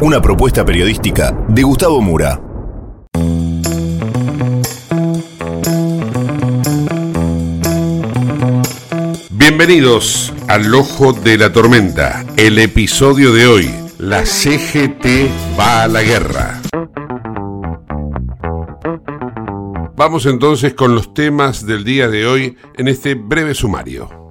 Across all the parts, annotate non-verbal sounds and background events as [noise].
Una propuesta periodística de Gustavo Mura. Bienvenidos al Ojo de la Tormenta, el episodio de hoy. La CGT va a la guerra. Vamos entonces con los temas del día de hoy en este breve sumario.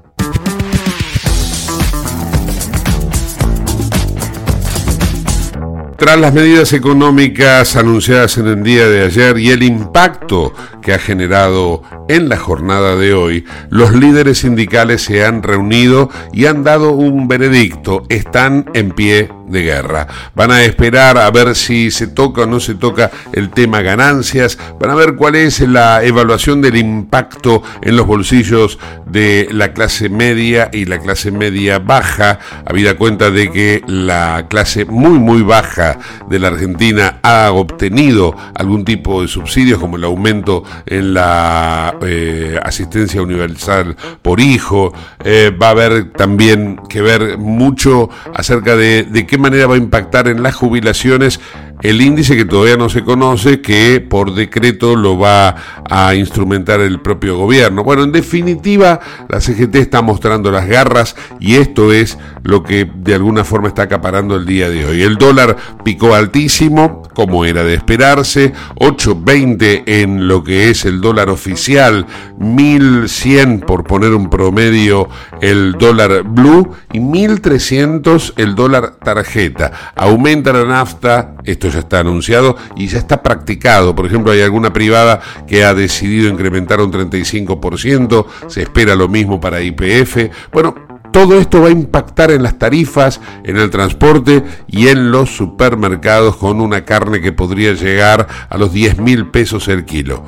Tras las medidas económicas anunciadas en el día de ayer y el impacto que ha generado en la jornada de hoy, los líderes sindicales se han reunido y han dado un veredicto. Están en pie de guerra. Van a esperar a ver si se toca o no se toca el tema ganancias. Van a ver cuál es la evaluación del impacto en los bolsillos de la clase media y la clase media baja, habida cuenta de que la clase muy muy baja de la Argentina ha obtenido algún tipo de subsidios como el aumento en la eh, asistencia universal por hijo. Eh, va a haber también que ver mucho acerca de, de qué manera va a impactar en las jubilaciones el índice que todavía no se conoce, que por decreto lo va a instrumentar el propio gobierno. Bueno, en definitiva, la CGT está mostrando las garras y esto es lo que de alguna forma está acaparando el día de hoy. El dólar picó altísimo, como era de esperarse, 8.20 en lo que es el dólar oficial, 1.100 por poner un promedio el dólar blue y 1.300 el dólar tarjeta. Aumenta la nafta, esto ya está anunciado y ya está practicado. Por ejemplo, hay alguna privada que ha decidido incrementar un 35%, se espera lo mismo para IPF. Bueno, todo esto va a impactar en las tarifas, en el transporte y en los supermercados con una carne que podría llegar a los 10 mil pesos el kilo.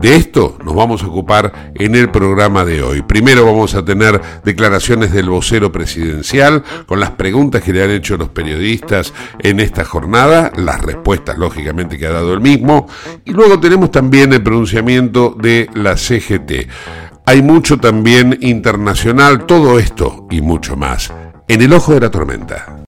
De esto nos vamos a ocupar en el programa de hoy. Primero vamos a tener declaraciones del vocero presidencial con las preguntas que le han hecho los periodistas en esta jornada, las respuestas lógicamente que ha dado el mismo, y luego tenemos también el pronunciamiento de la CGT. Hay mucho también internacional, todo esto y mucho más en el ojo de la tormenta.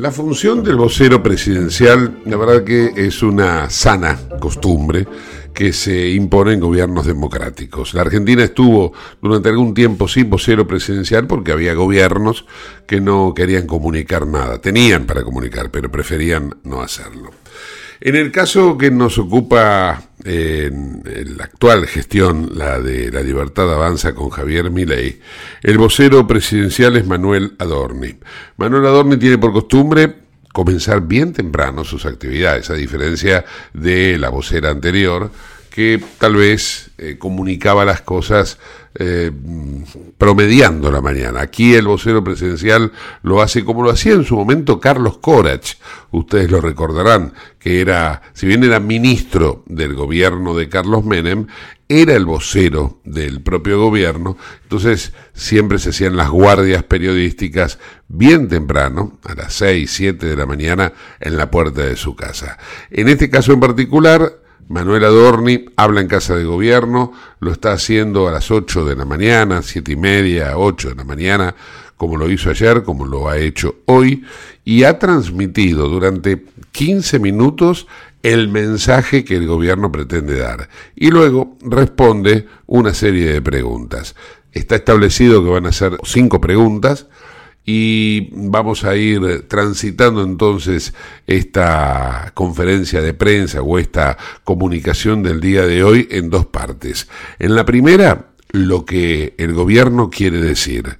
La función del vocero presidencial, la verdad que es una sana costumbre, que se imponen gobiernos democráticos. La Argentina estuvo durante algún tiempo sin vocero presidencial porque había gobiernos que no querían comunicar nada. Tenían para comunicar, pero preferían no hacerlo. En el caso que nos ocupa en, la actual gestión, la de la libertad avanza con Javier Milei, el vocero presidencial es Manuel Adorni. Manuel Adorni tiene por costumbre comenzar bien temprano sus actividades, a diferencia de la vocera anterior, que tal vez eh, comunicaba las cosas eh, promediando la mañana. Aquí el vocero presidencial lo hace como lo hacía en su momento Carlos Corach. Ustedes lo recordarán, que era, si bien era ministro del gobierno de Carlos Menem, era el vocero del propio gobierno, entonces siempre se hacían las guardias periodísticas bien temprano, a las 6, 7 de la mañana, en la puerta de su casa. En este caso en particular, Manuel Adorni habla en Casa de Gobierno, lo está haciendo a las 8 de la mañana, siete y media, 8 de la mañana, como lo hizo ayer, como lo ha hecho hoy, y ha transmitido durante 15 minutos el mensaje que el gobierno pretende dar. Y luego responde una serie de preguntas. Está establecido que van a ser cinco preguntas y vamos a ir transitando entonces esta conferencia de prensa o esta comunicación del día de hoy en dos partes. En la primera, lo que el gobierno quiere decir.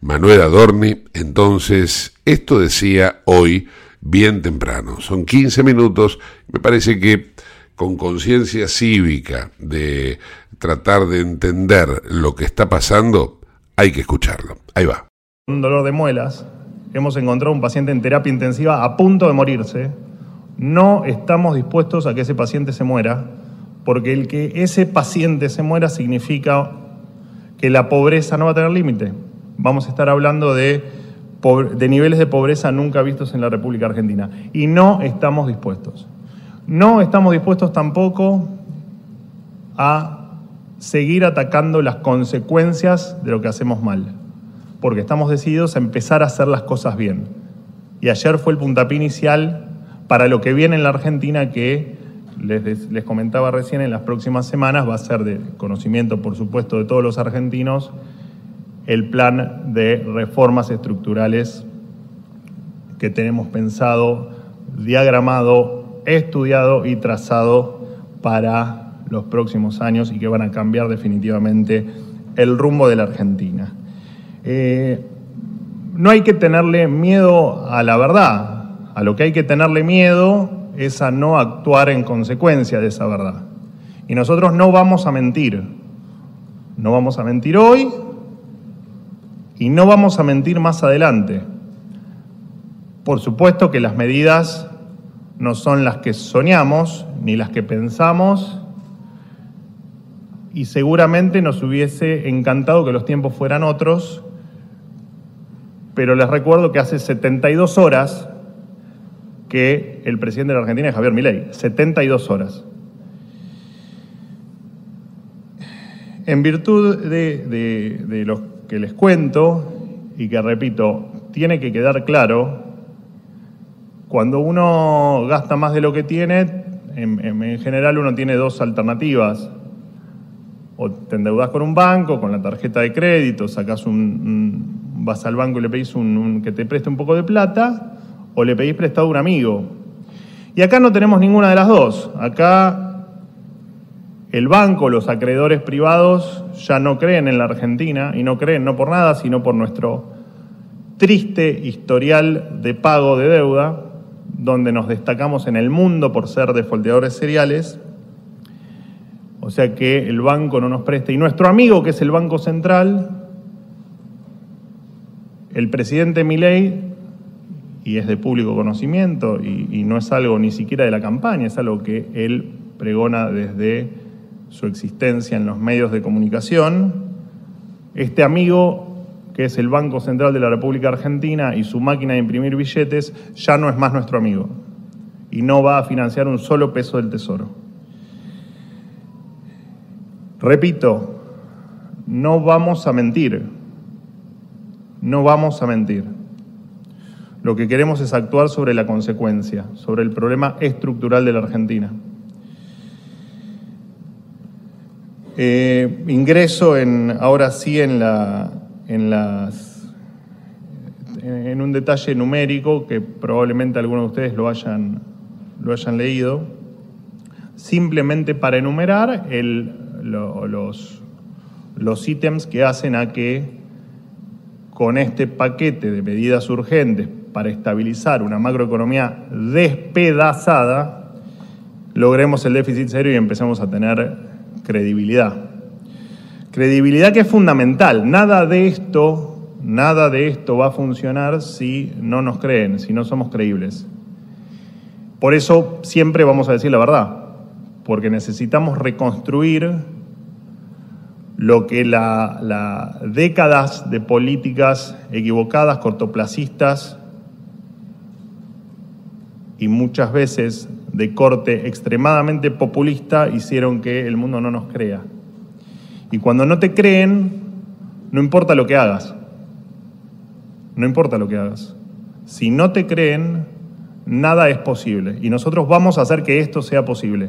Manuel Adorni, entonces, esto decía hoy bien temprano. Son 15 minutos, me parece que con conciencia cívica de tratar de entender lo que está pasando, hay que escucharlo. Ahí va un dolor de muelas, hemos encontrado un paciente en terapia intensiva a punto de morirse, no estamos dispuestos a que ese paciente se muera, porque el que ese paciente se muera significa que la pobreza no va a tener límite. Vamos a estar hablando de, de niveles de pobreza nunca vistos en la República Argentina. Y no estamos dispuestos. No estamos dispuestos tampoco a seguir atacando las consecuencias de lo que hacemos mal porque estamos decididos a empezar a hacer las cosas bien. Y ayer fue el puntapié inicial para lo que viene en la Argentina que les, les, comentaba recién en las próximas semanas va a ser de conocimiento, por supuesto, de todos los argentinos el plan de reformas estructurales que tenemos pensado, diagramado, estudiado y trazado para los próximos años y que van a cambiar definitivamente el rumbo de la Argentina. Eh, no hay que tenerle miedo a la verdad, a lo que hay que tenerle miedo es a no actuar en consecuencia de esa verdad. Y nosotros no vamos a mentir, no vamos a mentir hoy y no vamos a mentir más adelante. Por supuesto que las medidas no son las que soñamos ni las que pensamos y seguramente nos hubiese encantado que los tiempos fueran otros pero les recuerdo que hace 72 horas que el presidente de la Argentina es Javier Milei, 72 horas. En virtud de, lo que les cuento, y que repito, tiene que quedar claro, cuando uno gasta más de lo que tiene, en, general uno tiene dos alternativas. O te endeudas con un banco, con la tarjeta de crédito, sacas un vas al banco y le pedís un, que te preste un poco de plata o le pedís prestado a un amigo. Y acá no tenemos ninguna de las dos. Acá el banco, los acreedores privados ya no creen en la Argentina y no creen no por nada, sino por nuestro triste historial de pago de deuda, donde nos destacamos en el mundo por ser defolteadores seriales. O sea que el banco no nos presta. Y nuestro amigo, que es el Banco Central, el presidente Milei, y es de público conocimiento, y, no es algo ni siquiera de la campaña, es algo que él pregona desde su existencia en los medios de comunicación, este amigo que es el Banco Central de la República Argentina y su máquina de imprimir billetes, ya no es más nuestro amigo y no va a financiar un solo peso del Tesoro. Repito, no vamos a mentir, no vamos a mentir. Lo que queremos es actuar sobre la consecuencia, sobre el problema estructural de la Argentina. Eh, ingreso en, ahora sí en, la, en, las, en un detalle numérico que probablemente algunos de ustedes lo hayan, lo hayan leído, simplemente para enumerar el, los, los ítems que hacen a que con este paquete de medidas urgentes para estabilizar una macroeconomía despedazada, logremos el déficit cero y empecemos a tener credibilidad. Credibilidad que es fundamental. Nada de esto, nada de esto va a funcionar si no nos creen, si no somos creíbles. Por eso siempre vamos a decir la verdad, porque necesitamos reconstruir lo que las la décadas de políticas equivocadas, cortoplacistas y muchas veces de corte extremadamente populista hicieron que el mundo no nos crea. Y cuando no te creen, no importa lo que hagas. No importa lo que hagas. Si no te creen, nada es posible. Y nosotros vamos a hacer que esto sea posible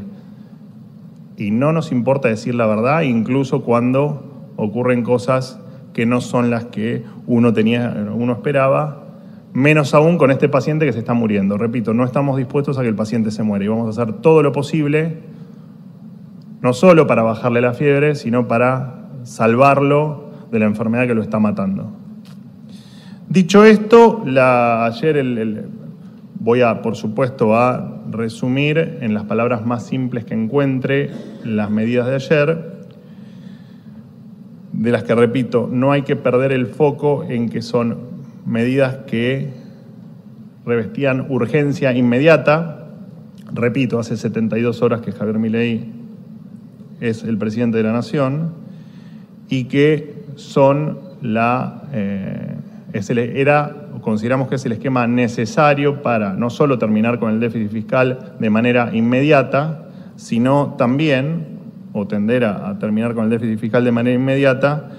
y no nos importa decir la verdad, incluso cuando ocurren cosas que no son las que uno, tenía, uno esperaba, menos aún con este paciente que se está muriendo. Repito, no estamos dispuestos a que el paciente se muera y vamos a hacer todo lo posible, no solo para bajarle la fiebre, sino para salvarlo de la enfermedad que lo está matando. Dicho esto, la, ayer el, voy a, por supuesto, a resumir en las palabras más simples que encuentre las medidas de ayer, de las que repito, no hay que perder el foco en que son medidas que revestían urgencia inmediata. Repito, hace 72 horas que Javier Milei es el presidente de la Nación y que son la... Eh, era consideramos que es el esquema necesario para no solo terminar con el déficit fiscal de manera inmediata, sino también, o tender a, terminar con el déficit fiscal de manera inmediata,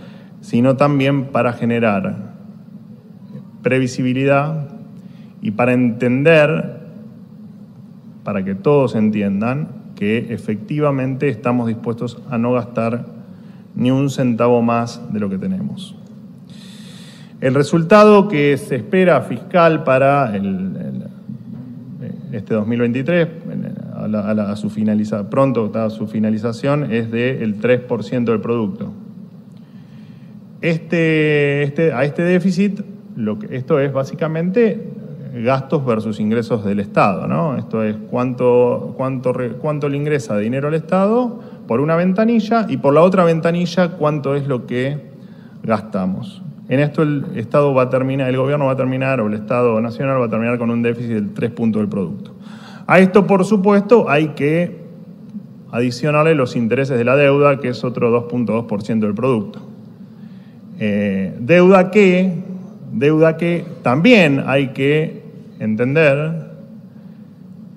sino también para generar previsibilidad y para entender, para que todos entiendan, que efectivamente estamos dispuestos a no gastar ni un centavo más de lo que tenemos. El resultado que se espera fiscal para este 2023, a, su finaliza, pronto a su finalización, es del 3% del producto. Este, este, a este déficit, esto es básicamente gastos versus ingresos del Estado. ¿no? Esto es cuánto, cuánto, cuánto le ingresa de dinero al Estado por una ventanilla y por la otra ventanilla cuánto es lo que gastamos. En esto el Estado va a terminar, el gobierno va a terminar, o el Estado nacional va a terminar con un déficit del 3 puntos del producto. A esto, por supuesto, hay que adicionarle los intereses de la deuda, que es otro 2.2% del producto. Eh, deuda que, deuda que también hay que entender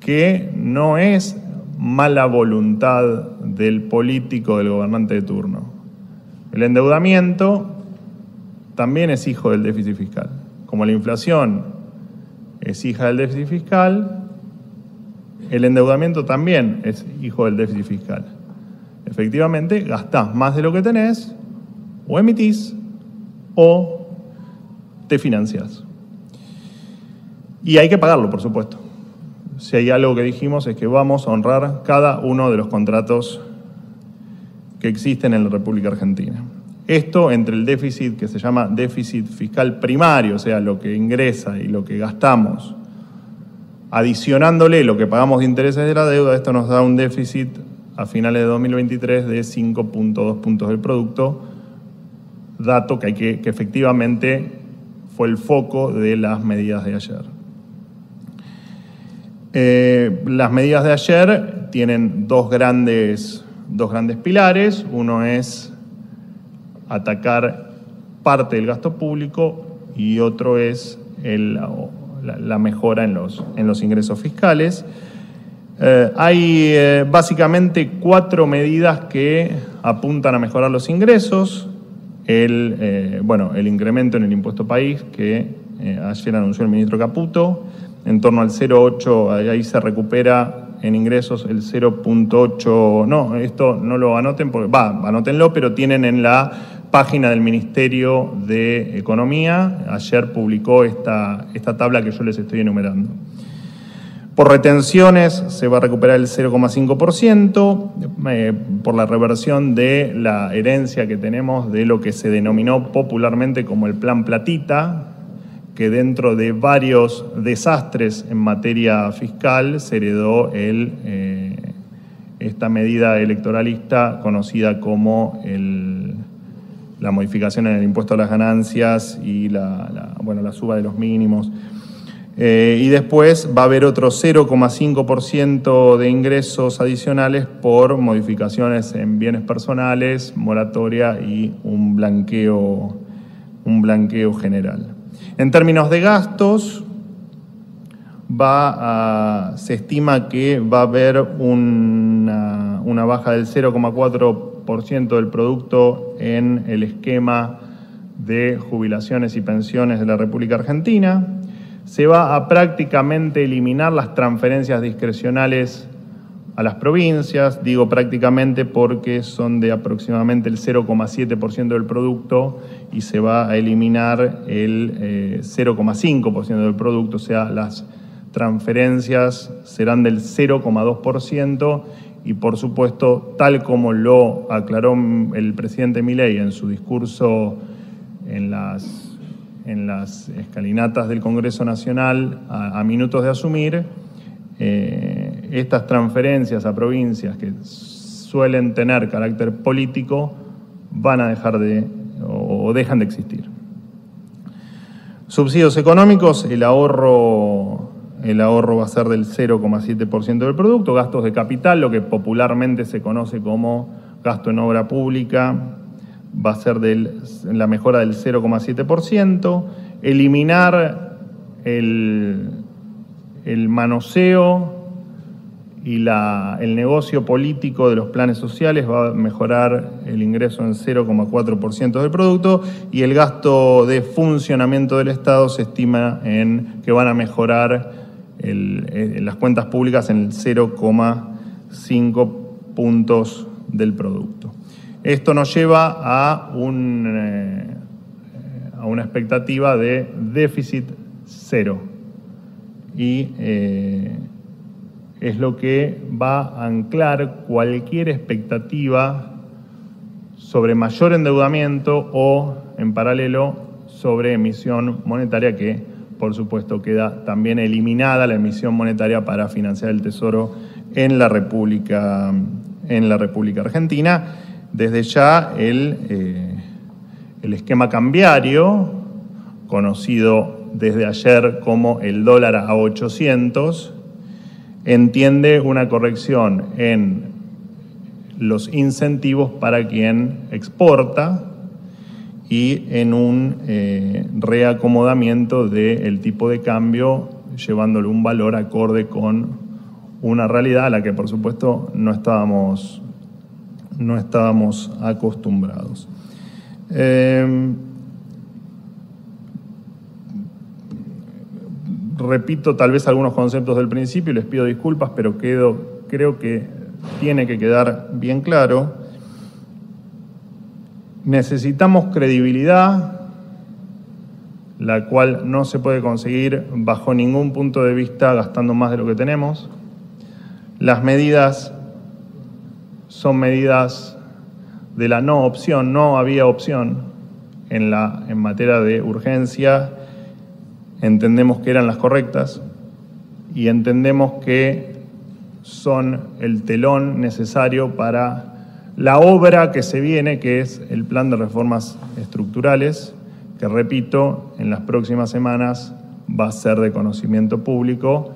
que no es mala voluntad del político, del gobernante de turno. El endeudamiento también es hijo del déficit fiscal. Como la inflación es hija del déficit fiscal, el endeudamiento también es hijo del déficit fiscal. Efectivamente, gastás más de lo que tenés, o emitís, o te financias. Y hay que pagarlo, por supuesto. Si hay algo que dijimos es que vamos a honrar cada uno de los contratos que existen en la República Argentina. Esto entre el déficit que se llama déficit fiscal primario, o sea, lo que ingresa y lo que gastamos, adicionándole lo que pagamos de intereses de la deuda, esto nos da un déficit a finales de 2023 de 5.2 puntos del producto, dato que, hay que, efectivamente fue el foco de las medidas de ayer. Eh, las medidas de ayer tienen dos grandes, dos grandes pilares. Uno es atacar parte del gasto público y otro es la, mejora en los, en los ingresos fiscales. Eh, hay eh, básicamente cuatro medidas que apuntan a mejorar los ingresos. El, eh, bueno, el incremento en el impuesto país que ayer anunció el ministro Caputo, en torno al 0,8, ahí se recupera en ingresos el 0.8, no, esto no lo anoten, porque, va, anótenlo, pero tienen en la página del Ministerio de Economía, ayer publicó esta, esta tabla que yo les estoy enumerando. Por retenciones se va a recuperar el 0,5% eh, por la reversión de la herencia que tenemos de lo que se denominó popularmente como el Plan Platita, que dentro de varios desastres en materia fiscal se heredó el, eh, esta medida electoralista conocida como la modificación en el impuesto a las ganancias y la, bueno, la suba de los mínimos. Eh, y después va a haber otro 0,5% de ingresos adicionales por modificaciones en bienes personales, moratoria y un blanqueo, un blanqueo general. En términos de gastos, va se estima que va a haber una, una baja del 0,4% del producto en el esquema de jubilaciones y pensiones de la República Argentina. Se va a prácticamente eliminar las transferencias discrecionales a las provincias, digo prácticamente porque son de aproximadamente el 0,7% del producto y se va a eliminar el 0,5% eh, del producto, o sea, las transferencias serán del 0,2% y por supuesto, tal como lo aclaró el presidente Milei en su discurso en las, en las escalinatas del Congreso Nacional a, minutos de asumir, eh, estas transferencias a provincias que suelen tener carácter político van a dejar de o dejan de existir. Subsidios económicos, el ahorro, el ahorro va a ser del 0,7% del producto, gastos de capital, lo que popularmente se conoce como gasto en obra pública, va a ser la mejora del 0,7%, eliminar el, el manoseo y el negocio político de los planes sociales va a mejorar el ingreso en 0,4% del producto y el gasto de funcionamiento del Estado se estima en que van a mejorar eh, las cuentas públicas en el 0,5 puntos del producto. Esto nos lleva a, un, eh, a una expectativa de déficit cero y eh, es lo que va a anclar cualquier expectativa sobre mayor endeudamiento o, en paralelo, sobre emisión monetaria que, por supuesto, queda también eliminada la emisión monetaria para financiar el Tesoro en la República, en la República Argentina. Desde ya el, eh, el esquema cambiario, conocido desde ayer como el dólar a 800, entiende una corrección en los incentivos para quien exporta y en un eh, reacomodamiento del tipo de cambio, llevándole un valor acorde con una realidad a la que por supuesto no estábamos, no estábamos acostumbrados. Eh, repito tal vez algunos conceptos del principio y les pido disculpas, pero creo que tiene que quedar bien claro. Necesitamos credibilidad, la cual no se puede conseguir bajo ningún punto de vista gastando más de lo que tenemos. Las medidas son medidas de la no opción, no había opción en, la, en materia de urgencia entendemos que eran las correctas y entendemos que son el telón necesario para la obra que se viene, que es el plan de reformas estructurales, que repito, en las próximas semanas va a ser de conocimiento público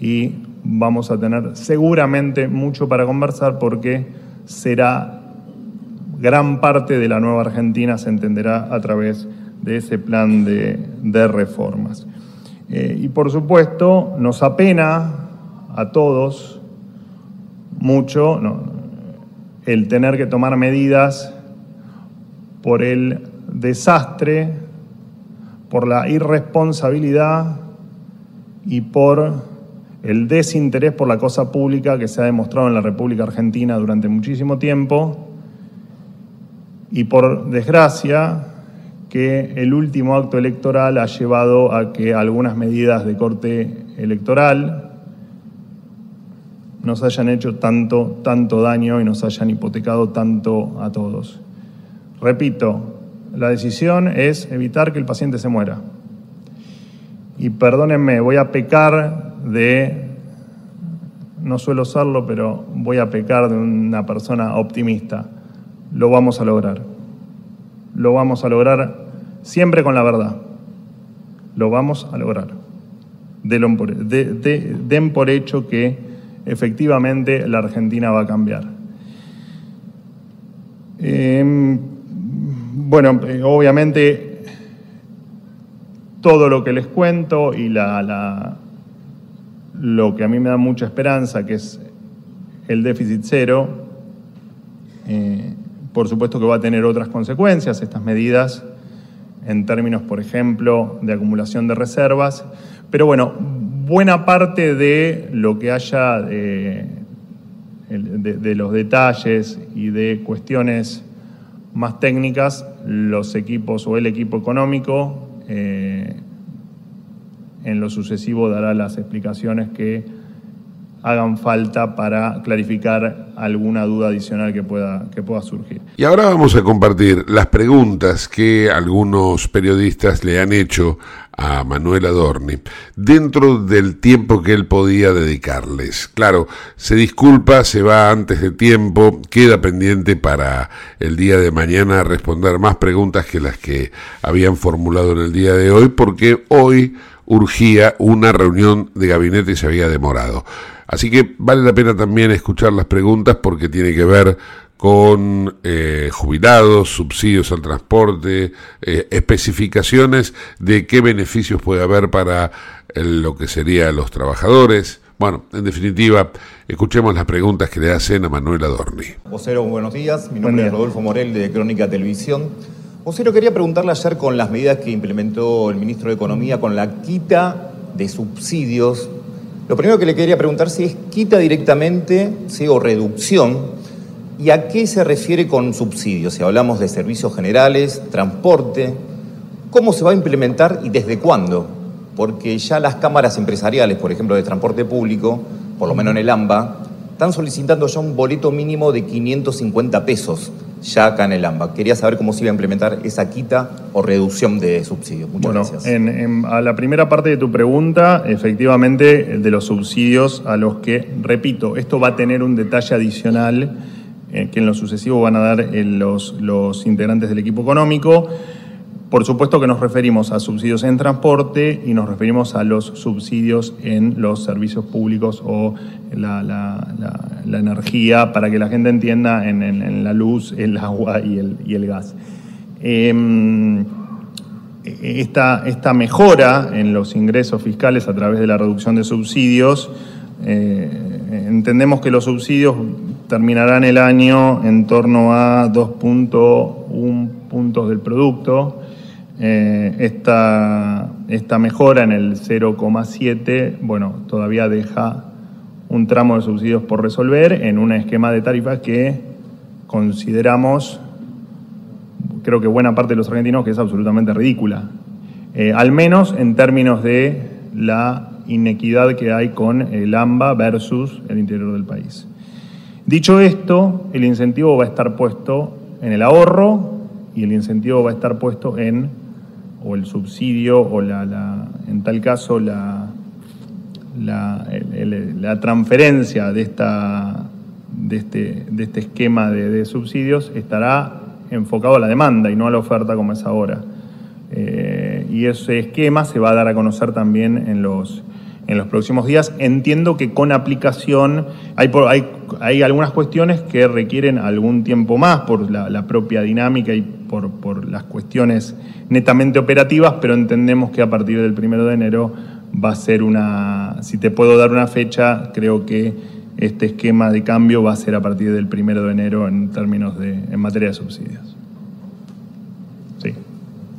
y vamos a tener seguramente mucho para conversar porque será gran parte de la nueva Argentina se entenderá a través de ese plan de, reformas. Eh, y por supuesto, nos apena a todos mucho el tener que tomar medidas por el desastre, por la irresponsabilidad y por el desinterés por la cosa pública que se ha demostrado en la República Argentina durante muchísimo tiempo y por desgracia que el último acto electoral ha llevado a que algunas medidas de corte electoral nos hayan hecho tanto, tanto daño y nos hayan hipotecado tanto a todos. Repito, la decisión es evitar que el paciente se muera. Y perdónenme, voy a pecar de, no suelo serlo, pero voy a pecar de una persona optimista. Lo vamos a lograr. Lo vamos a lograr siempre con la verdad. Lo vamos a lograr. Den por hecho que efectivamente la Argentina va a cambiar. Em, bueno, eh, obviamente todo lo que les cuento y la, lo que a mí me da mucha esperanza, que es el déficit cero, eh, por supuesto que va a tener otras consecuencias estas medidas en términos, por ejemplo, de acumulación de reservas. Pero bueno, buena parte de lo que haya de, los detalles y de cuestiones más técnicas, los equipos o el equipo económico eh, en lo sucesivo dará las explicaciones que hagan falta para clarificar alguna duda adicional que pueda, que pueda surgir. Y ahora vamos a compartir las preguntas que algunos periodistas le han hecho a Manuel Adorni dentro del tiempo que él podía dedicarles. Claro, se disculpa, se va antes de tiempo, queda pendiente para el día de mañana responder más preguntas que las que habían formulado en el día de hoy, porque hoy urgía una reunión de gabinete y se había demorado. Así que vale la pena también escuchar las preguntas porque tiene que ver con eh, jubilados, subsidios al transporte, eh, especificaciones de qué beneficios puede haber para lo que serían los trabajadores. Bueno, en definitiva, escuchemos las preguntas que le hacen a Manuel Adorni. Vocero, buenos días. Mi nombre es Rodolfo Morel de Crónica Televisión. Vocero, quería preguntarle ayer con las medidas que implementó el ministro de Economía con la quita de subsidios lo primero que le quería preguntar si es quita directamente o reducción y a qué se refiere con subsidios. Si hablamos de servicios generales, transporte, ¿cómo se va a implementar y desde cuándo? Porque ya las cámaras empresariales, por ejemplo, de transporte público, por lo menos en el AMBA, están solicitando ya un boleto mínimo de 550 pesos ya acá en el AMBA. Quería saber cómo se iba a implementar esa quita o reducción de subsidios. Muchas bueno, gracias. En, a la primera parte de tu pregunta, efectivamente, de los subsidios a los que, repito, esto va a tener un detalle adicional eh, que en lo sucesivo van a dar eh, los, los integrantes del equipo económico. Por supuesto que nos referimos a subsidios en transporte y nos referimos a los subsidios en los servicios públicos o la, energía, para que la gente entienda, en, la luz, el agua y el, gas. Em, esta, esta, mejora en los ingresos fiscales a través de la reducción de subsidios, eh, entendemos que los subsidios terminarán el año en torno a 2.1 puntos del producto, eh, esta, mejora en el 0,7, bueno, todavía deja un tramo de subsidios por resolver en un esquema de tarifas que consideramos, creo que buena parte de los argentinos, que es absolutamente ridícula. Eh, al menos en términos de la inequidad que hay con el AMBA versus el interior del país. Dicho esto, el incentivo va a estar puesto en el ahorro y el incentivo va a estar puesto en o el subsidio o la, en tal caso la, la, transferencia de, esta, de, este, de este esquema de, subsidios estará enfocado a la demanda y no a la oferta como es ahora. Eh, y ese esquema se va a dar a conocer también en los, en los próximos días. Entiendo que con aplicación hay, hay, hay algunas cuestiones que requieren algún tiempo más por la, propia dinámica y por, por, las cuestiones netamente operativas, pero entendemos que a partir del primero de enero va a ser una, si te puedo dar una fecha, creo que este esquema de cambio va a ser a partir del primero de enero en términos de, en materia de subsidios. Sí.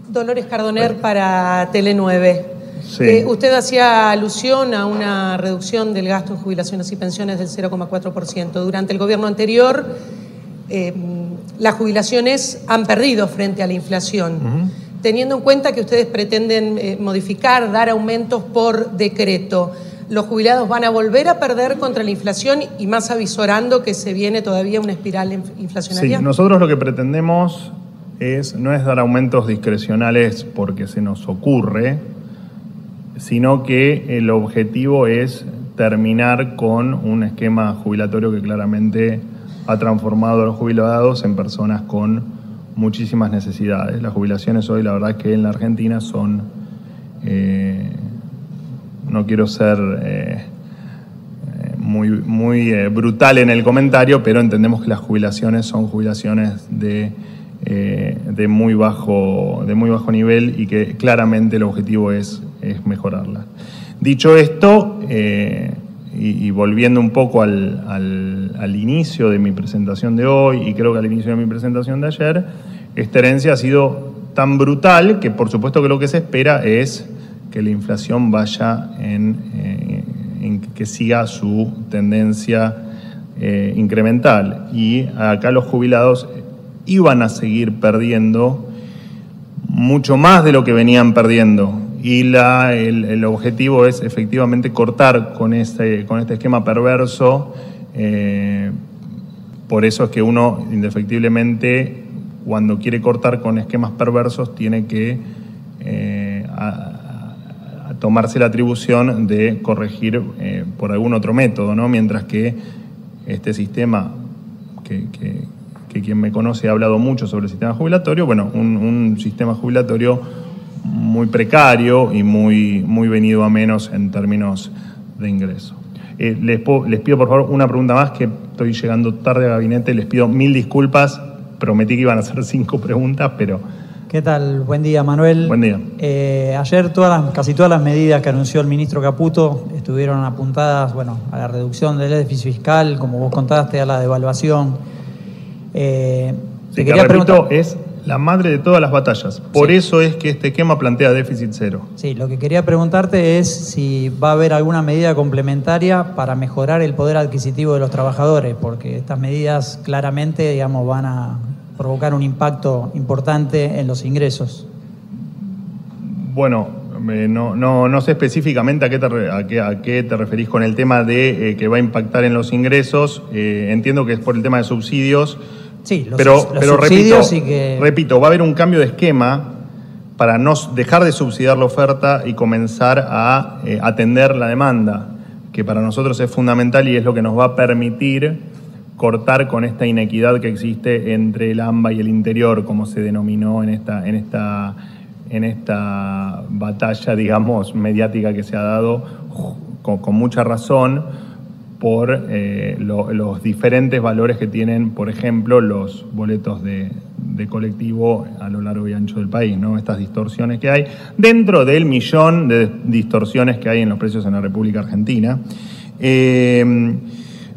Dolores Cardoner para Tele 9. Eh, usted hacía alusión a una reducción del gasto en jubilaciones y pensiones del 0,4%. Durante el gobierno anterior, eh, las jubilaciones han perdido frente a la inflación. Teniendo en cuenta que ustedes pretenden eh, modificar, dar aumentos por decreto, los jubilados van a volver a perder contra la inflación y más avisorando que se viene todavía una espiral inflacionaria? Sí, nosotros lo que pretendemos es, no es dar aumentos discrecionales porque se nos ocurre, sino que el objetivo es terminar con un esquema jubilatorio que claramente ha transformado a los jubilados en personas con muchísimas necesidades. Las jubilaciones hoy, la verdad que en la Argentina son, eh, no quiero ser eh, muy, muy eh, brutal en el comentario, pero entendemos que las jubilaciones son jubilaciones de, de, muy, bajo, de muy bajo nivel y que claramente el objetivo es es mejorarla. Dicho esto, eh, y, volviendo un poco al, inicio de mi presentación de hoy, y creo que al inicio de mi presentación de ayer, esta herencia ha sido tan brutal que por supuesto que lo que se espera es que la inflación vaya en, eh, que siga su tendencia eh, incremental. Y acá los jubilados iban a seguir perdiendo mucho más de lo que venían perdiendo y la, el, objetivo es efectivamente cortar con este, con este esquema perverso. Eh, por eso es que uno, indefectiblemente, cuando quiere cortar con esquemas perversos, tiene que eh, tomarse la atribución de corregir eh, por algún otro método, ¿no? mientras que este sistema, que, quien me conoce ha hablado mucho sobre el sistema jubilatorio, bueno, un, un sistema jubilatorio muy precario y muy, muy venido a menos en términos de ingreso. Eh, les, pido por favor una pregunta más, que estoy llegando tarde al gabinete, les pido mil disculpas, prometí que iban a hacer [laughs] cinco preguntas, pero... ¿Qué tal? Buen día, Manuel. Buen día. Eh, ayer todas casi todas las medidas que anunció el ministro Caputo estuvieron apuntadas bueno, a la reducción del déficit fiscal, como vos contaste, a la devaluación. Eh, te quería repito, es la madre de todas las batallas. Por eso es que este esquema plantea déficit cero. Sí, lo que quería preguntarte es si va a haber alguna medida complementaria para mejorar el poder adquisitivo de los trabajadores, porque estas medidas claramente, digamos, van a provocar un impacto importante en los ingresos. Bueno, no, no, sé específicamente a qué, te, a, qué, te, referís con el tema de eh, que va a impactar en los ingresos. Eh, entiendo que es por el tema de subsidios. Sí, los, pero, pero repito, repito, va a haber un cambio de esquema para no dejar de subsidiar la oferta y comenzar a eh, atender la demanda, que para nosotros es fundamental y es lo que nos va a permitir cortar con esta inequidad que existe entre el AMBA y el interior, como se denominó en esta, en esta, en esta batalla, digamos, mediática que se ha dado con mucha razón por eh, los diferentes valores que tienen, por ejemplo, los boletos de, colectivo a lo largo y ancho del país, ¿no? Estas distorsiones que hay dentro del millón de distorsiones que hay en los precios en la República Argentina. Eh,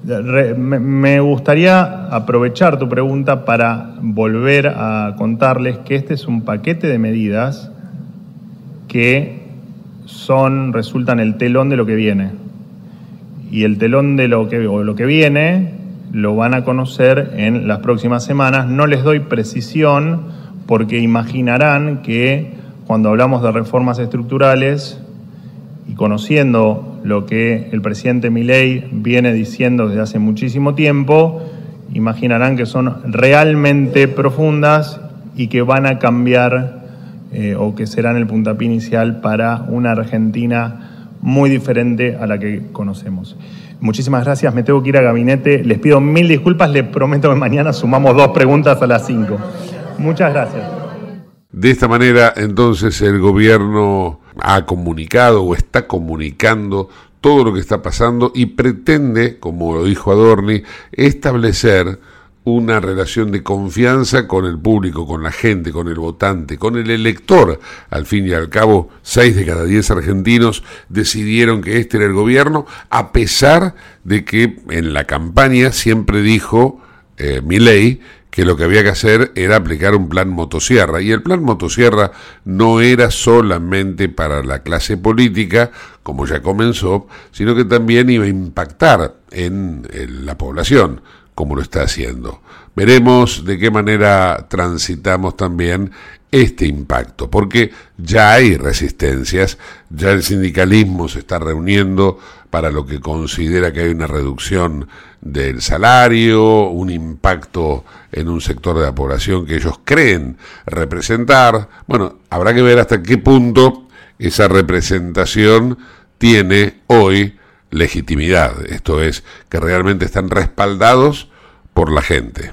me gustaría aprovechar tu pregunta para volver a contarles que este es un paquete de medidas que son, resultan el telón de lo que viene y el telón de lo que, lo que viene lo van a conocer en las próximas semanas. No les doy precisión porque imaginarán que cuando hablamos de reformas estructurales y conociendo lo que el presidente Milei viene diciendo desde hace muchísimo tiempo, imaginarán que son realmente profundas y que van a cambiar eh, o que serán el puntapié inicial para una Argentina muy diferente a la que conocemos. Muchísimas gracias, me tengo que ir a gabinete. Les pido mil disculpas, les prometo que mañana sumamos dos preguntas a las cinco. Muchas gracias. De esta manera, entonces, el gobierno ha comunicado o está comunicando todo lo que está pasando y pretende, como lo dijo Adorni, establecer una relación de confianza con el público, con la gente, con el votante, con el elector. Al fin y al cabo, seis de cada diez argentinos decidieron que este era el gobierno, a pesar de que en la campaña siempre dijo eh, Milei que lo que había que hacer era aplicar un plan motosierra. Y el plan motosierra no era solamente para la clase política, como ya comenzó, sino que también iba a impactar en, la población, como lo está haciendo. Veremos de qué manera transitamos también este impacto, porque ya hay resistencias, ya el sindicalismo se está reuniendo para lo que considera que hay una reducción del salario, un impacto en un sector de la población que ellos creen representar. Bueno, habrá que ver hasta qué punto esa representación tiene hoy legitimidad, esto es, que realmente están respaldados por la gente.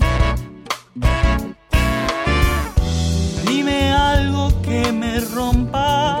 Me rompa.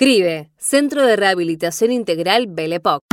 CRIBE, Centro de Rehabilitación Integral Belepoc.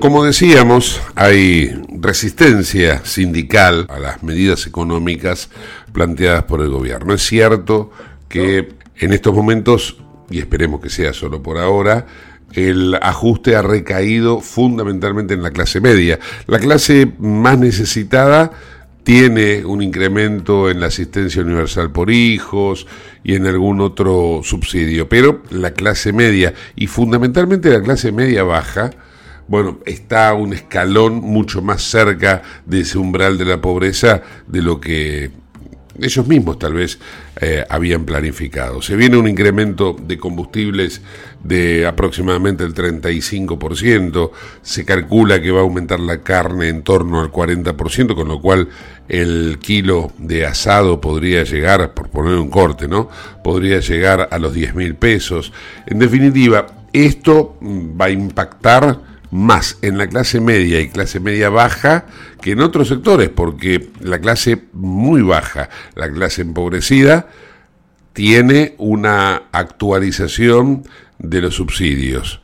Como decíamos, hay resistencia sindical a las medidas económicas planteadas por el gobierno. Es cierto que en estos momentos, y esperemos que sea solo por ahora, el ajuste ha recaído fundamentalmente en la clase media. La clase más necesitada tiene un incremento en la asistencia universal por hijos y en algún otro subsidio, pero la clase media y fundamentalmente la clase media baja bueno, está un escalón mucho más cerca de ese umbral de la pobreza de lo que ellos mismos tal vez eh, habían planificado. Se viene un incremento de combustibles de aproximadamente el 35%, se calcula que va a aumentar la carne en torno al 40%, con lo cual el kilo de asado podría llegar, por poner un corte, ¿no? Podría llegar a los 10 mil pesos. En definitiva, esto va a impactar más en la clase media y clase media baja que en otros sectores, porque la clase muy baja, la clase empobrecida, tiene una actualización de los subsidios.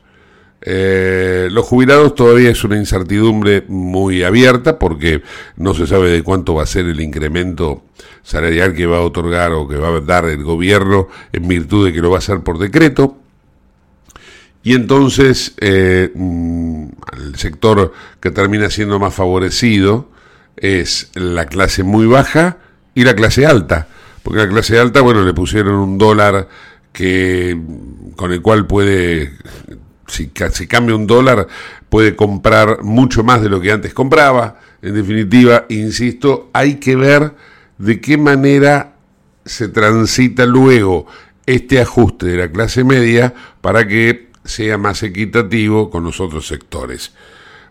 Eh, los jubilados todavía es una incertidumbre muy abierta porque no se sabe de cuánto va a ser el incremento salarial que va a otorgar o que va a dar el gobierno en virtud de que lo va a hacer por decreto. Y entonces eh, mm, el sector que termina siendo más favorecido es la clase muy baja y la clase alta. Porque la clase alta, bueno, le pusieron un dólar que con el cual puede si, si cambia un dólar, puede comprar mucho más de lo que antes compraba. En definitiva, insisto, hay que ver de qué manera se transita luego este ajuste de la clase media para que sea más equitativo con los otros sectores.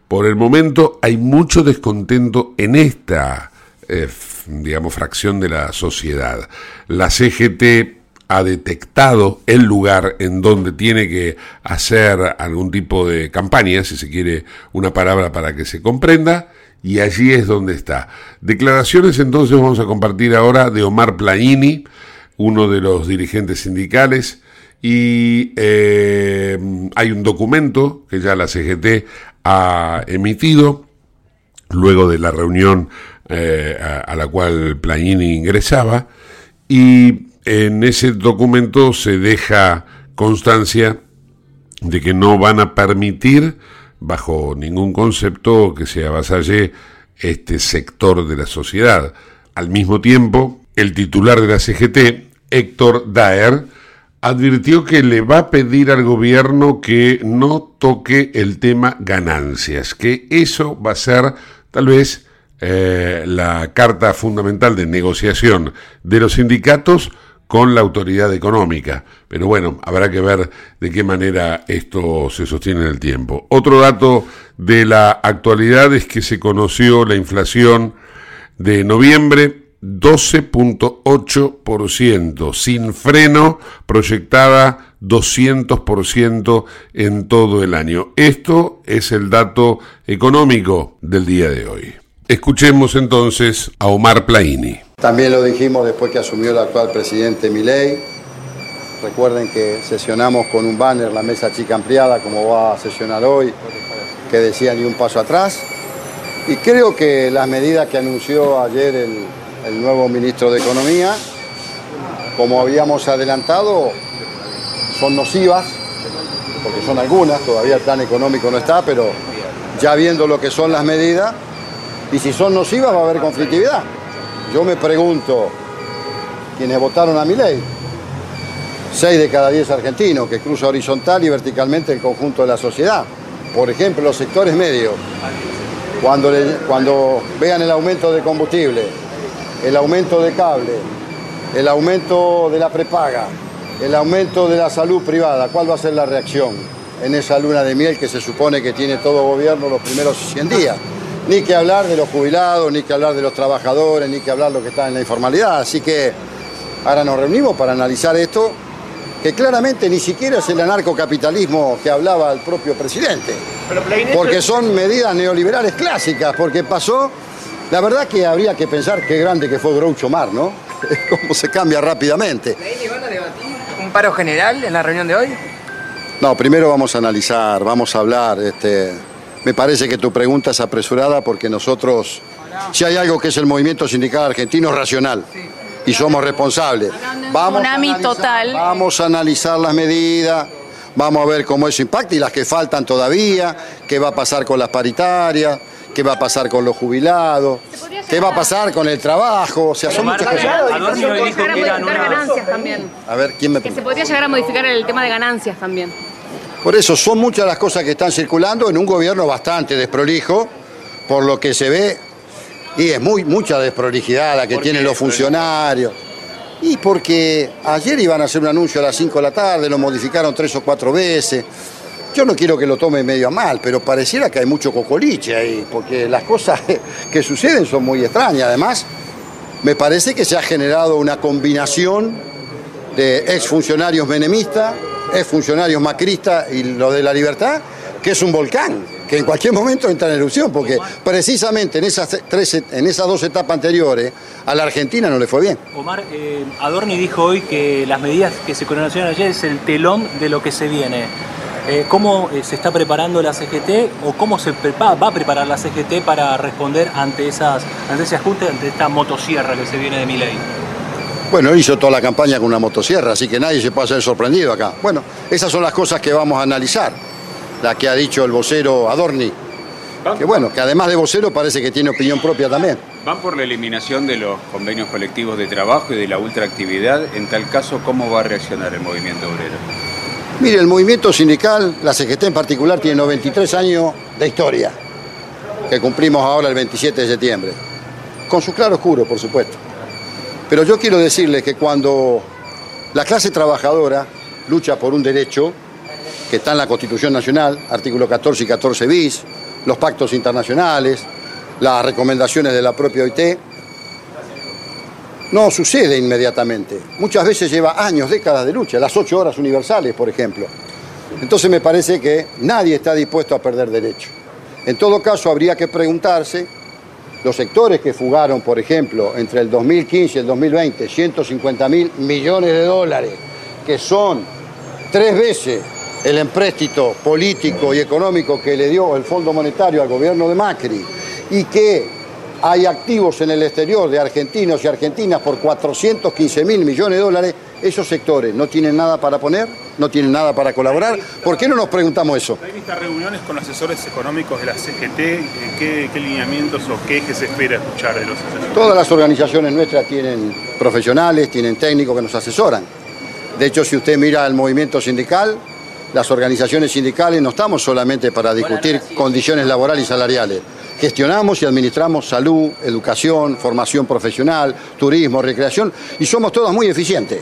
Por el momento hay mucho descontento en esta, eh, digamos, fracción de la sociedad. La CGT ha detectado el lugar en donde tiene que hacer algún tipo de campaña, si se quiere una palabra para que se comprenda, y allí es donde está. Declaraciones entonces vamos a compartir ahora de Omar Plaini, uno de los dirigentes sindicales, y eh, hay un documento que ya la CGT ha emitido luego de la reunión eh, a, la cual Plaini ingresaba, y en ese documento se deja constancia de que no van a permitir, bajo ningún concepto, que se avasalle este sector de la sociedad. Al mismo tiempo, el titular de la CGT, Héctor Daer, advirtió que le va a pedir al gobierno que no toque el tema ganancias, que eso va a ser tal vez eh, la carta fundamental de negociación de los sindicatos con la autoridad económica. Pero bueno, habrá que ver de qué manera esto se sostiene en el tiempo. Otro dato de la actualidad es que se conoció la inflación de noviembre 12.8%, sin freno, proyectada 200% en todo el año. Esto es el dato económico del día de hoy. Escuchemos entonces a Omar Plaini. También lo dijimos después que asumió el actual presidente Milei. Recuerden que sesionamos con un banner la mesa chica ampliada, como va a sesionar hoy, que decía ni un paso atrás. Y creo que las medidas que anunció ayer el, el nuevo ministro de Economía, como habíamos adelantado, son nocivas, porque son algunas, todavía el plan económico no está, pero ya viendo lo que son las medidas, y si son nocivas va a haber conflictividad. Yo me pregunto, quienes votaron a mi ley, seis de cada diez argentinos, que cruza horizontal y verticalmente el conjunto de la sociedad. Por ejemplo, los sectores medios, cuando vean el aumento de combustible, el aumento de cable, el aumento de la prepaga, el aumento de la salud privada, ¿cuál va a ser la reacción en esa luna de miel que se supone que tiene todo gobierno los primeros 100 días? [laughs] Ni que hablar de los jubilados, ni que hablar de los trabajadores, ni que hablar de lo que está en la informalidad. Así que ahora nos reunimos para analizar esto, que claramente ni siquiera es el anarcocapitalismo que hablaba el propio presidente. Porque son medidas neoliberales clásicas, porque pasó, la verdad que habría que pensar qué grande que fue Groucho Mar, ¿no? [laughs] Cómo se cambia rápidamente. van a debatir un paro general en la reunión de hoy? No, primero vamos a analizar, vamos a hablar, este, me parece que tu pregunta es apresurada porque nosotros, si hay algo que es el movimiento sindical argentino, es racional. Y somos responsables. Vamos a, analizar, total. vamos a analizar las medidas, vamos a ver cómo eso impacta y las que faltan todavía, qué va a pasar con las paritarias, qué va a pasar con los jubilados, qué va a pasar con el trabajo, o sea, son muchas cosas. ganancias también. A ver, ¿quién me Que se podría llegar a modificar el tema de ganancias también. Por eso son muchas las cosas que están circulando en un gobierno bastante desprolijo, por lo que se ve, y es muy mucha desprolijidad la que tienen los funcionarios. Y porque ayer iban a hacer un anuncio a las 5 de la tarde, lo modificaron tres o cuatro veces. Yo no quiero que lo tome medio a mal, pero pareciera que hay mucho cocoliche ahí, porque las cosas [laughs] que suceden son muy extrañas. Además, me parece que se ha generado una combinación de exfuncionarios menemistas, exfuncionarios macristas y los de la libertad, que es un volcán, que en cualquier momento entra en erupción, porque precisamente en esas, tres, en esas dos etapas anteriores a la Argentina no le fue bien. Omar, eh, Adorni dijo hoy que las medidas que se conocieron ayer es el telón de lo que se viene. Eh, ¿Cómo eh, se está preparando la CGT o cómo se va a preparar la CGT para responder ante, esas, ante ese ajuste, ante esta motosierra que se viene de Milei? Bueno, él hizo toda la campaña con una motosierra, así que nadie se puede ser sorprendido acá. Bueno, esas son las cosas que vamos a analizar. La que ha dicho el vocero Adorni. Que bueno, que además de vocero parece que tiene opinión propia también. Van por la eliminación de los convenios colectivos de trabajo y de la ultraactividad. En tal caso, ¿cómo va a reaccionar el movimiento obrero? Mire, el movimiento sindical, la CGT en particular, tiene 93 años de historia, que cumplimos ahora el 27 de septiembre. Con su claro oscuro, por supuesto. Pero yo quiero decirles que cuando la clase trabajadora lucha por un derecho que está en la Constitución Nacional, artículo 14 y 14 bis, los pactos internacionales, las recomendaciones de la propia OIT, no sucede inmediatamente. Muchas veces lleva años, décadas de lucha, las ocho horas universales, por ejemplo. Entonces me parece que nadie está dispuesto a perder derecho. En todo caso, habría que preguntarse, los sectores que fugaron, por ejemplo, entre el 2015 y el 2020, 150 mil millones de dólares, que son tres veces el empréstito político y económico que le dio el Fondo Monetario al gobierno de Macri, y que hay activos en el exterior de argentinos y argentinas por 415 mil millones de dólares, esos sectores no tienen nada para poner, no tienen nada para colaborar. ¿Por qué no nos preguntamos eso? ¿Hay vistas reuniones con los asesores económicos de la CGT? Eh, ¿Qué, qué lineamientos o qué ejes se espera escuchar de los asesores? Todas las organizaciones nuestras tienen profesionales, tienen técnicos que nos asesoran. De hecho, si usted mira el movimiento sindical, las organizaciones sindicales no estamos solamente para discutir condiciones laborales y salariales. Gestionamos y administramos salud, educación, formación profesional, turismo, recreación y somos todos muy eficientes.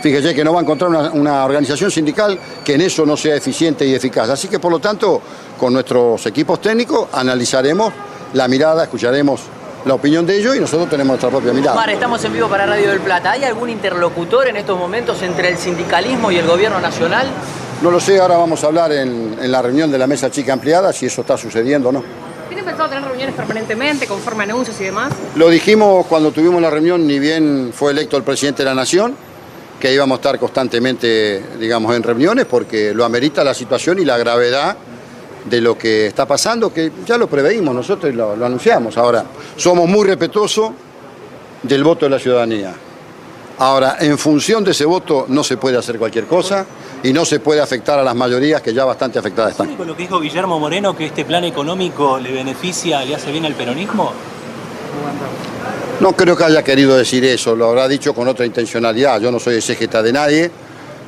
Fíjese que no va a encontrar una, una organización sindical que en eso no sea eficiente y eficaz. Así que, por lo tanto, con nuestros equipos técnicos analizaremos la mirada, escucharemos la opinión de ellos y nosotros tenemos nuestra propia mirada. Omar, estamos en vivo para Radio del Plata. ¿Hay algún interlocutor en estos momentos entre el sindicalismo y el gobierno nacional? No lo sé, ahora vamos a hablar en, en la reunión de la mesa chica ampliada si eso está sucediendo o no. ¿Tienen pensado tener reuniones permanentemente, conforme anuncios y demás? Lo dijimos cuando tuvimos la reunión, ni bien fue electo el presidente de la Nación, que íbamos a estar constantemente, digamos, en reuniones, porque lo amerita la situación y la gravedad de lo que está pasando, que ya lo preveímos nosotros y lo, lo anunciamos. Ahora, somos muy respetuosos del voto de la ciudadanía. Ahora, en función de ese voto no se puede hacer cualquier cosa y no se puede afectar a las mayorías que ya bastante afectadas están. Con lo que dijo Guillermo Moreno, que este plan económico le beneficia, le hace bien al peronismo. No creo que haya querido decir eso, lo habrá dicho con otra intencionalidad. Yo no soy exégeta de nadie.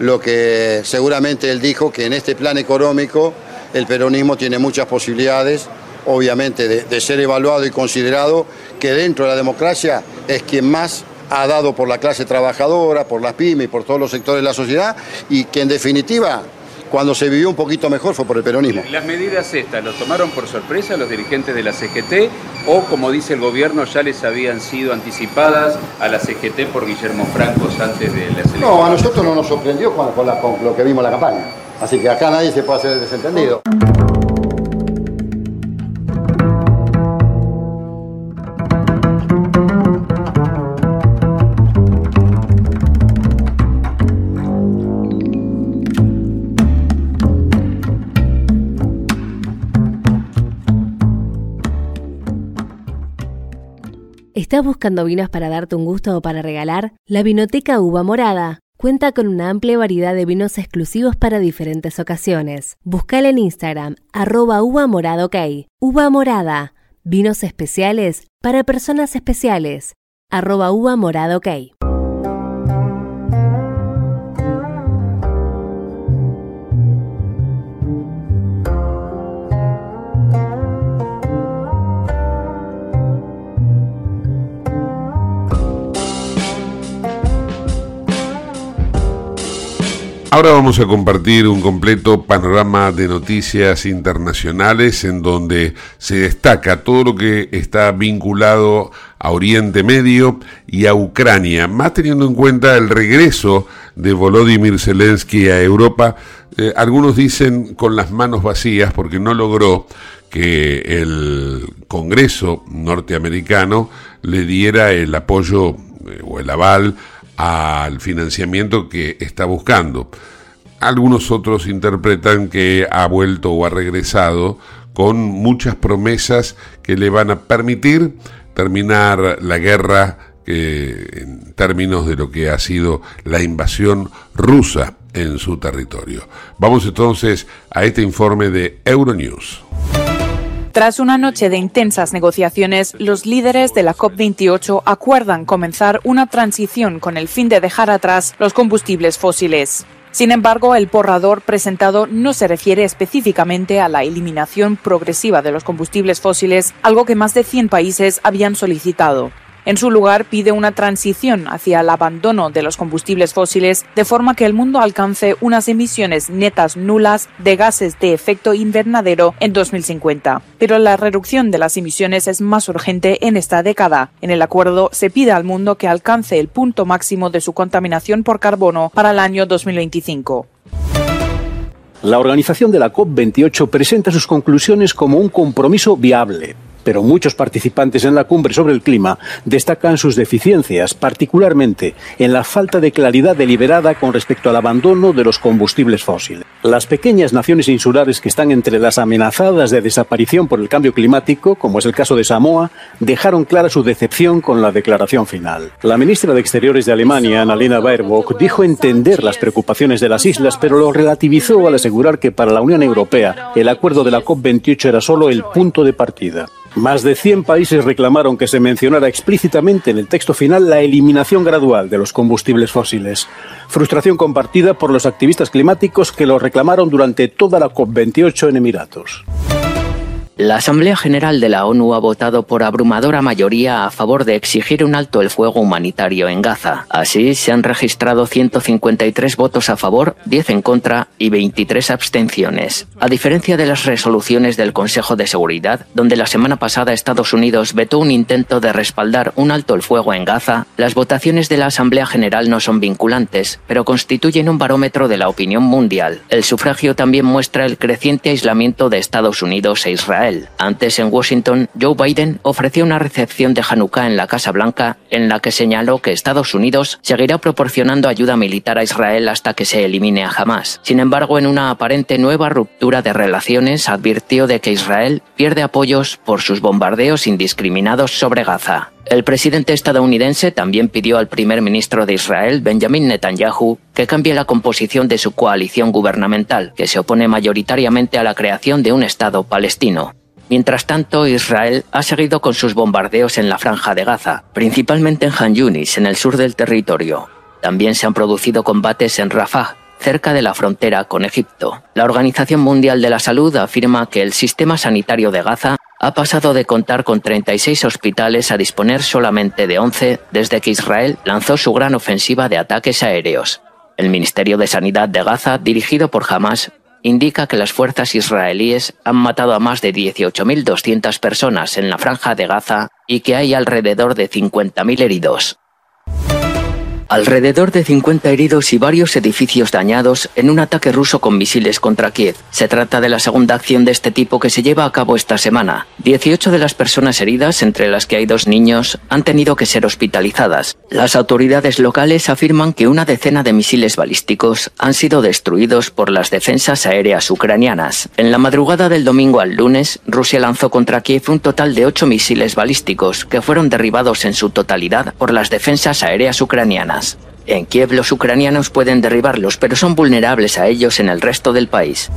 Lo que seguramente él dijo que en este plan económico el peronismo tiene muchas posibilidades, obviamente, de, de ser evaluado y considerado que dentro de la democracia es quien más ha dado por la clase trabajadora, por las pymes y por todos los sectores de la sociedad y que en definitiva cuando se vivió un poquito mejor fue por el peronismo. ¿Las medidas estas los tomaron por sorpresa los dirigentes de la CGT o, como dice el gobierno, ya les habían sido anticipadas a la CGT por Guillermo Franco antes de las elecciones? No, a nosotros no nos sorprendió con, con la- con lo que vimos en la campaña. Así que acá nadie se puede hacer desentendido. ¿Estás buscando vinos para darte un gusto o para regalar? La Vinoteca Uva Morada cuenta con una amplia variedad de vinos exclusivos para diferentes ocasiones. Buscala en Instagram, arroba uva morada. Uva morada, vinos especiales para personas especiales, arroba uva morada. Ahora vamos a compartir un completo panorama de noticias internacionales en donde se destaca todo lo que está vinculado a Oriente Medio y a Ucrania, más teniendo en cuenta el regreso de Volodymyr Zelensky a Europa. Eh, algunos dicen con las manos vacías porque no logró que el Congreso norteamericano le diera el apoyo eh, o el aval al financiamiento que está buscando. Algunos otros interpretan que ha vuelto o ha regresado con muchas promesas que le van a permitir terminar la guerra en términos de lo que ha sido la invasión rusa en su territorio. Vamos entonces a este informe de Euronews. Tras una noche de intensas negociaciones, los líderes de la COP28 acuerdan comenzar una transición con el fin de dejar atrás los combustibles fósiles. Sin embargo, el borrador presentado no se refiere específicamente a la eliminación progresiva de los combustibles fósiles, algo que más de 100 países habían solicitado. En su lugar, pide una transición hacia el abandono de los combustibles fósiles de forma que el mundo alcance unas emisiones netas nulas de gases de efecto invernadero en 2050. Pero la reducción de las emisiones es más urgente en esta década. En el acuerdo se pide al mundo que alcance el punto máximo de su contaminación por carbono para el año 2025. La organización de la COP28 presenta sus conclusiones como un compromiso viable, pero muchos participantes en la cumbre sobre el clima destacan sus deficiencias, particularmente en la falta de claridad deliberada con respecto al abandono de los combustibles fósiles. Las pequeñas naciones insulares que están entre las amenazadas de desaparición por el cambio climático, como es el caso de Samoa, dejaron clara su decepción con la declaración final. La ministra de Exteriores de Alemania, Annalena Baerbock, dijo entender las preocupaciones de las islas, pero lo relativizó al asegurar que para la Unión Europea el acuerdo de la COP28 era solo el punto de partida. Más de 100 países reclamaron que se mencionara explícitamente en el texto final la eliminación gradual de los combustibles fósiles. Frustración compartida por los activistas climáticos que lo reclamaron durante toda la COP28 en Emiratos. La Asamblea General de la ONU ha votado por abrumadora mayoría a favor de exigir un alto el fuego humanitario en Gaza. Así, se han registrado 153 votos a favor, 10 en contra y 23 abstenciones. A diferencia de las resoluciones del Consejo de Seguridad, donde la semana pasada Estados Unidos vetó un intento de respaldar un alto el fuego en Gaza, las votaciones de la Asamblea General no son vinculantes, pero constituyen un barómetro de la opinión mundial. El sufragio también muestra el creciente aislamiento de Estados Unidos e Israel antes en Washington, Joe Biden ofreció una recepción de Hanukkah en la Casa Blanca en la que señaló que Estados Unidos seguirá proporcionando ayuda militar a Israel hasta que se elimine a Hamas. Sin embargo, en una aparente nueva ruptura de relaciones, advirtió de que Israel pierde apoyos por sus bombardeos indiscriminados sobre Gaza. El presidente estadounidense también pidió al primer ministro de Israel, Benjamin Netanyahu, que cambie la composición de su coalición gubernamental, que se opone mayoritariamente a la creación de un Estado palestino. Mientras tanto, Israel ha seguido con sus bombardeos en la franja de Gaza, principalmente en Han Yunis, en el sur del territorio. También se han producido combates en Rafah, cerca de la frontera con Egipto. La Organización Mundial de la Salud afirma que el sistema sanitario de Gaza ha pasado de contar con 36 hospitales a disponer solamente de 11 desde que Israel lanzó su gran ofensiva de ataques aéreos. El Ministerio de Sanidad de Gaza, dirigido por Hamas, indica que las fuerzas israelíes han matado a más de 18.200 personas en la franja de Gaza y que hay alrededor de 50.000 heridos. Alrededor de 50 heridos y varios edificios dañados en un ataque ruso con misiles contra Kiev. Se trata de la segunda acción de este tipo que se lleva a cabo esta semana. 18 de las personas heridas, entre las que hay dos niños, han tenido que ser hospitalizadas. Las autoridades locales afirman que una decena de misiles balísticos han sido destruidos por las defensas aéreas ucranianas. En la madrugada del domingo al lunes, Rusia lanzó contra Kiev un total de 8 misiles balísticos que fueron derribados en su totalidad por las defensas aéreas ucranianas. En Kiev los ucranianos pueden derribarlos, pero son vulnerables a ellos en el resto del país.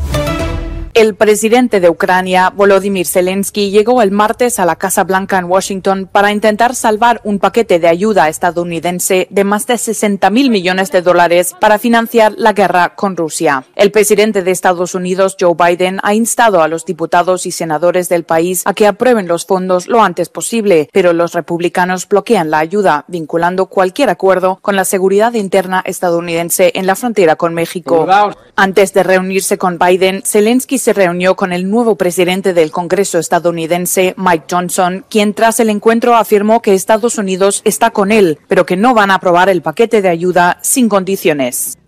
El presidente de Ucrania, Volodymyr Zelensky, llegó el martes a la Casa Blanca en Washington para intentar salvar un paquete de ayuda estadounidense de más de 60 mil millones de dólares para financiar la guerra con Rusia. El presidente de Estados Unidos, Joe Biden, ha instado a los diputados y senadores del país a que aprueben los fondos lo antes posible, pero los republicanos bloquean la ayuda, vinculando cualquier acuerdo con la seguridad interna estadounidense en la frontera con México. Antes de reunirse con Biden, Zelensky se reunió con el nuevo presidente del Congreso estadounidense, Mike Johnson, quien tras el encuentro afirmó que Estados Unidos está con él, pero que no van a aprobar el paquete de ayuda sin condiciones.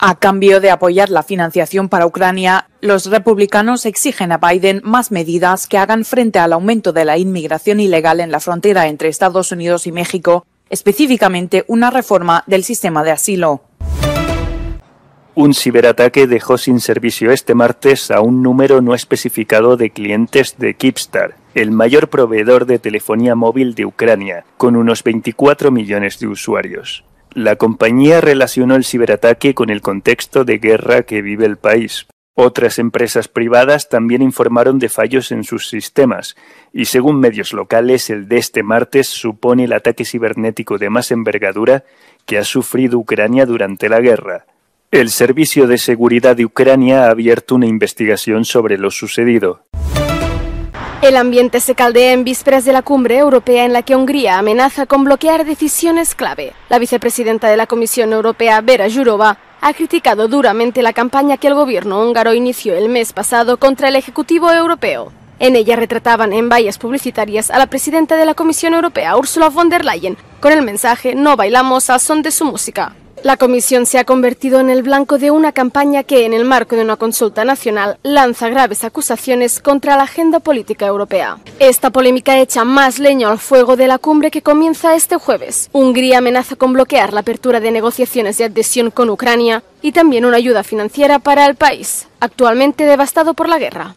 A cambio de apoyar la financiación para Ucrania, los republicanos exigen a Biden más medidas que hagan frente al aumento de la inmigración ilegal en la frontera entre Estados Unidos y México, específicamente una reforma del sistema de asilo. Un ciberataque dejó sin servicio este martes a un número no especificado de clientes de Kipstar, el mayor proveedor de telefonía móvil de Ucrania, con unos 24 millones de usuarios. La compañía relacionó el ciberataque con el contexto de guerra que vive el país. Otras empresas privadas también informaron de fallos en sus sistemas, y según medios locales, el de este martes supone el ataque cibernético de más envergadura que ha sufrido Ucrania durante la guerra. El Servicio de Seguridad de Ucrania ha abierto una investigación sobre lo sucedido. El ambiente se caldea en vísperas de la cumbre europea en la que Hungría amenaza con bloquear decisiones clave. La vicepresidenta de la Comisión Europea, Vera Jourova, ha criticado duramente la campaña que el gobierno húngaro inició el mes pasado contra el Ejecutivo Europeo. En ella retrataban en vallas publicitarias a la presidenta de la Comisión Europea, Ursula von der Leyen, con el mensaje No bailamos a son de su música. La Comisión se ha convertido en el blanco de una campaña que, en el marco de una consulta nacional, lanza graves acusaciones contra la agenda política europea. Esta polémica echa más leño al fuego de la cumbre que comienza este jueves. Hungría amenaza con bloquear la apertura de negociaciones de adhesión con Ucrania y también una ayuda financiera para el país, actualmente devastado por la guerra.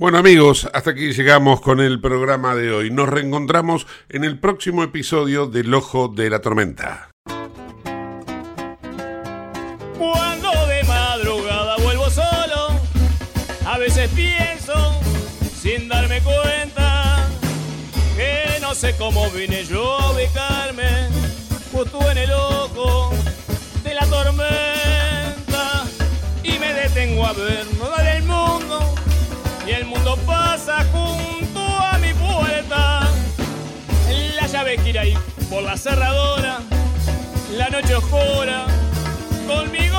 Bueno amigos, hasta aquí llegamos con el programa de hoy. Nos reencontramos en el próximo episodio del Ojo de la Tormenta. Cuando de madrugada vuelvo solo, a veces pienso, sin darme cuenta, que no sé cómo vine yo a ubicarme justo en el y el mundo pasa junto a mi puerta. La llave gira y por la cerradora, la noche oscura, conmigo